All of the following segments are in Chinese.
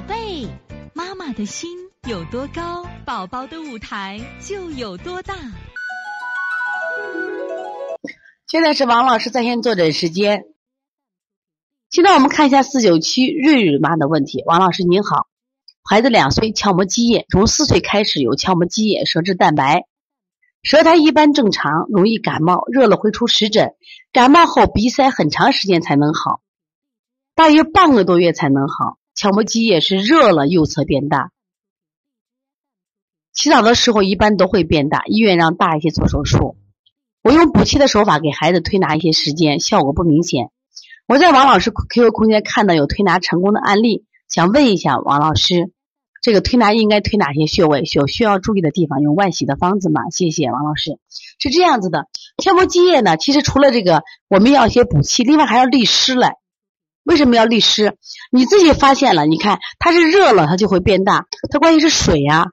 宝贝，妈妈的心有多高，宝宝的舞台就有多大。现在是王老师在线坐诊时间。现在我们看一下四九七瑞瑞妈的问题。王老师您好，孩子两岁，鞘膜积液，从四岁开始有鞘膜积液，舌质蛋白，舌苔一般正常，容易感冒，热了会出湿疹，感冒后鼻塞很长时间才能好，大约半个多月才能好。鞘膜积液是热了右侧变大，洗澡的时候一般都会变大，医院让大一些做手术。我用补气的手法给孩子推拿一些时间，效果不明显。我在王老师 QQ 空间看到有推拿成功的案例，想问一下王老师，这个推拿应该推哪些穴位？有需要注意的地方，用外洗的方子吗？谢谢王老师。是这样子的，鞘膜积液呢，其实除了这个我们要一些补气，另外还要利湿嘞。为什么要利湿？你自己发现了，你看它是热了，它就会变大，它关键是水呀。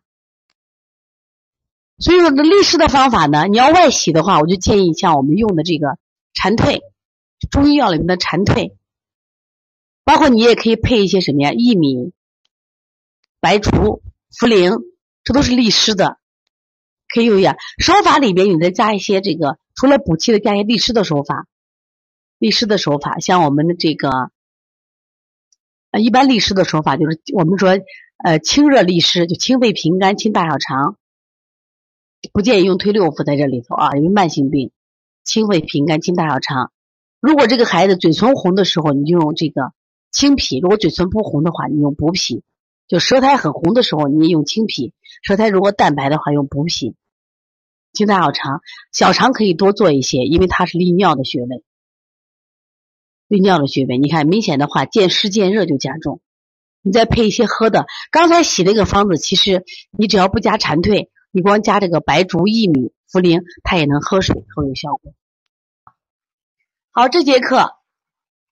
所以说，这利湿的方法呢，你要外洗的话，我就建议像我们用的这个蝉蜕，中医药里面的蝉蜕，包括你也可以配一些什么呀，薏米、白术、茯苓，这都是利湿的，可以用一下。手法里边你再加一些这个，除了补气的，加一些利湿的手法。利湿的手法，像我们的这个。呃，一般利湿的手法就是我们说，呃，清热利湿，就清肺平肝、清大小肠。不建议用推六腑在这里头啊，因为慢性病，清肺平肝、清大小肠。如果这个孩子嘴唇红的时候，你就用这个清脾；如果嘴唇不红的话，你用补脾。就舌苔很红的时候，你用清脾；舌苔如果淡白的话，用补脾。清大小肠，小肠可以多做一些，因为它是利尿的穴位。利尿的穴位，你看明显的话，见湿见热就加重。你再配一些喝的，刚才洗那个方子，其实你只要不加蝉蜕，你光加这个白术、薏米、茯苓，它也能喝水，很有效果。好，这节课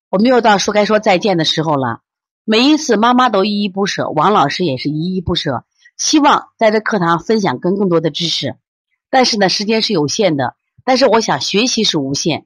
我们又到说该说再见的时候了。每一次妈妈都依依不舍，王老师也是依依不舍，希望在这课堂分享更更多的知识。但是呢，时间是有限的，但是我想学习是无限。